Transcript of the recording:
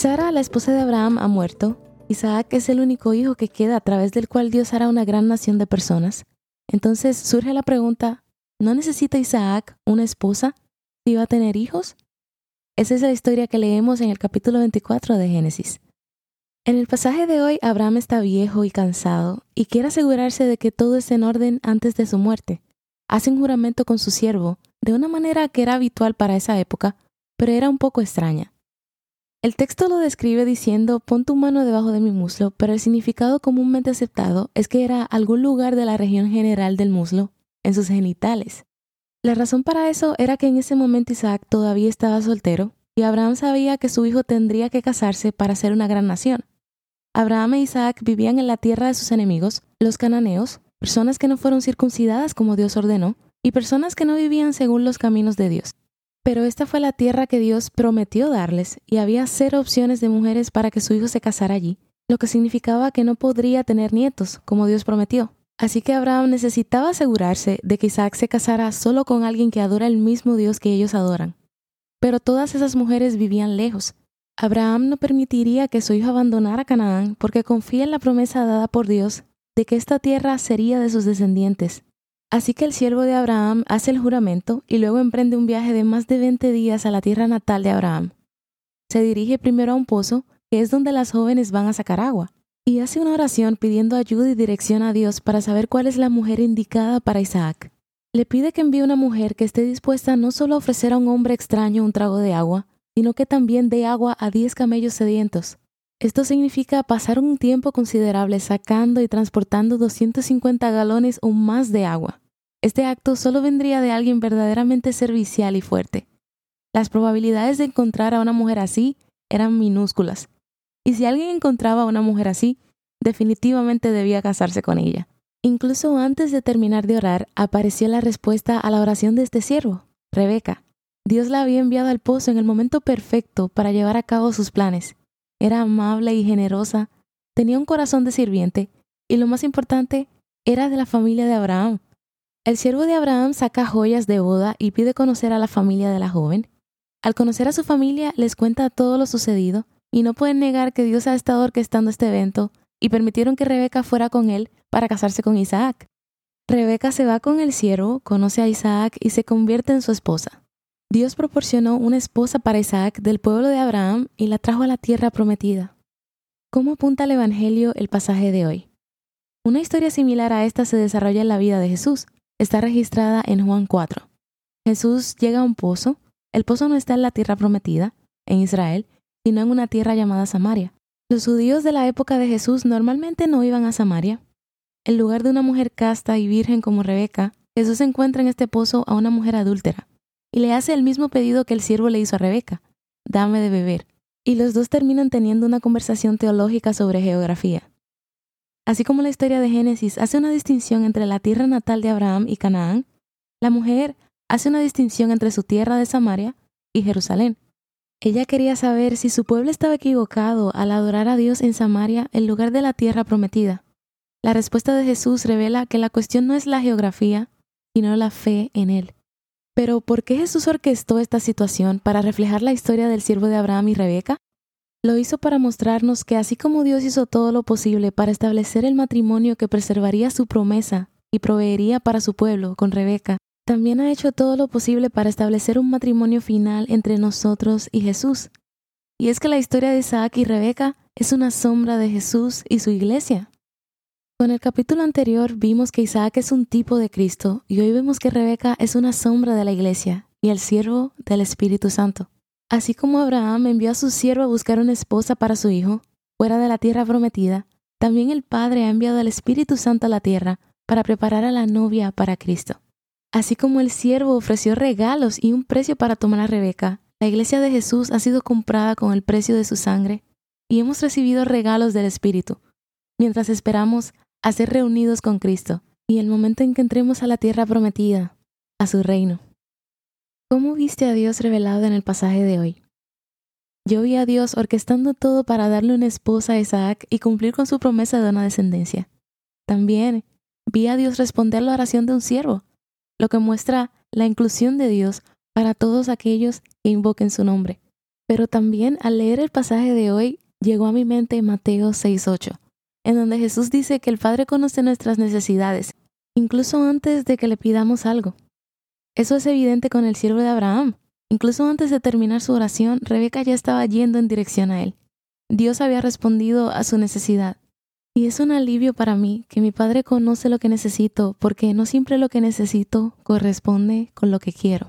Sara, la esposa de Abraham, ha muerto. Isaac es el único hijo que queda a través del cual Dios hará una gran nación de personas. Entonces surge la pregunta, ¿no necesita Isaac una esposa si va a tener hijos? Esa es la historia que leemos en el capítulo 24 de Génesis. En el pasaje de hoy, Abraham está viejo y cansado y quiere asegurarse de que todo esté en orden antes de su muerte. Hace un juramento con su siervo, de una manera que era habitual para esa época, pero era un poco extraña. El texto lo describe diciendo pon tu mano debajo de mi muslo, pero el significado comúnmente aceptado es que era algún lugar de la región general del muslo, en sus genitales. La razón para eso era que en ese momento Isaac todavía estaba soltero y Abraham sabía que su hijo tendría que casarse para ser una gran nación. Abraham e Isaac vivían en la tierra de sus enemigos, los cananeos, personas que no fueron circuncidadas como Dios ordenó, y personas que no vivían según los caminos de Dios. Pero esta fue la tierra que Dios prometió darles y había cero opciones de mujeres para que su hijo se casara allí, lo que significaba que no podría tener nietos, como Dios prometió. Así que Abraham necesitaba asegurarse de que Isaac se casara solo con alguien que adora el mismo Dios que ellos adoran. Pero todas esas mujeres vivían lejos. Abraham no permitiría que su hijo abandonara Canaán porque confía en la promesa dada por Dios de que esta tierra sería de sus descendientes Así que el siervo de Abraham hace el juramento y luego emprende un viaje de más de 20 días a la tierra natal de Abraham. Se dirige primero a un pozo, que es donde las jóvenes van a sacar agua, y hace una oración pidiendo ayuda y dirección a Dios para saber cuál es la mujer indicada para Isaac. Le pide que envíe una mujer que esté dispuesta no solo a ofrecer a un hombre extraño un trago de agua, sino que también dé agua a diez camellos sedientos. Esto significa pasar un tiempo considerable sacando y transportando 250 galones o más de agua. Este acto solo vendría de alguien verdaderamente servicial y fuerte. Las probabilidades de encontrar a una mujer así eran minúsculas. Y si alguien encontraba a una mujer así, definitivamente debía casarse con ella. Incluso antes de terminar de orar, apareció la respuesta a la oración de este siervo, Rebeca. Dios la había enviado al pozo en el momento perfecto para llevar a cabo sus planes. Era amable y generosa, tenía un corazón de sirviente y lo más importante, era de la familia de Abraham. El siervo de Abraham saca joyas de boda y pide conocer a la familia de la joven. Al conocer a su familia, les cuenta todo lo sucedido y no pueden negar que Dios ha estado orquestando este evento y permitieron que Rebeca fuera con él para casarse con Isaac. Rebeca se va con el siervo, conoce a Isaac y se convierte en su esposa. Dios proporcionó una esposa para Isaac del pueblo de Abraham y la trajo a la tierra prometida. ¿Cómo apunta el Evangelio el pasaje de hoy? Una historia similar a esta se desarrolla en la vida de Jesús, está registrada en Juan 4. Jesús llega a un pozo. El pozo no está en la tierra prometida, en Israel, sino en una tierra llamada Samaria. Los judíos de la época de Jesús normalmente no iban a Samaria. En lugar de una mujer casta y virgen como Rebeca, Jesús encuentra en este pozo a una mujer adúltera y le hace el mismo pedido que el siervo le hizo a Rebeca, dame de beber. Y los dos terminan teniendo una conversación teológica sobre geografía. Así como la historia de Génesis hace una distinción entre la tierra natal de Abraham y Canaán, la mujer hace una distinción entre su tierra de Samaria y Jerusalén. Ella quería saber si su pueblo estaba equivocado al adorar a Dios en Samaria en lugar de la tierra prometida. La respuesta de Jesús revela que la cuestión no es la geografía, sino la fe en Él. Pero ¿por qué Jesús orquestó esta situación para reflejar la historia del siervo de Abraham y Rebeca? Lo hizo para mostrarnos que así como Dios hizo todo lo posible para establecer el matrimonio que preservaría su promesa y proveería para su pueblo con Rebeca, también ha hecho todo lo posible para establecer un matrimonio final entre nosotros y Jesús. Y es que la historia de Isaac y Rebeca es una sombra de Jesús y su iglesia. Con el capítulo anterior vimos que Isaac es un tipo de Cristo y hoy vemos que Rebeca es una sombra de la iglesia y el siervo del Espíritu Santo. Así como Abraham envió a su siervo a buscar una esposa para su hijo, fuera de la tierra prometida, también el Padre ha enviado al Espíritu Santo a la tierra para preparar a la novia para Cristo. Así como el siervo ofreció regalos y un precio para tomar a Rebeca, la iglesia de Jesús ha sido comprada con el precio de su sangre y hemos recibido regalos del Espíritu, mientras esperamos a ser reunidos con Cristo y el momento en que entremos a la tierra prometida, a su reino. ¿Cómo viste a Dios revelado en el pasaje de hoy? Yo vi a Dios orquestando todo para darle una esposa a Isaac y cumplir con su promesa de una descendencia. También vi a Dios responder la oración de un siervo, lo que muestra la inclusión de Dios para todos aquellos que invoquen su nombre. Pero también al leer el pasaje de hoy llegó a mi mente Mateo 6.8, en donde Jesús dice que el Padre conoce nuestras necesidades, incluso antes de que le pidamos algo. Eso es evidente con el siervo de Abraham. Incluso antes de terminar su oración, Rebeca ya estaba yendo en dirección a él. Dios había respondido a su necesidad. Y es un alivio para mí que mi Padre conoce lo que necesito, porque no siempre lo que necesito corresponde con lo que quiero.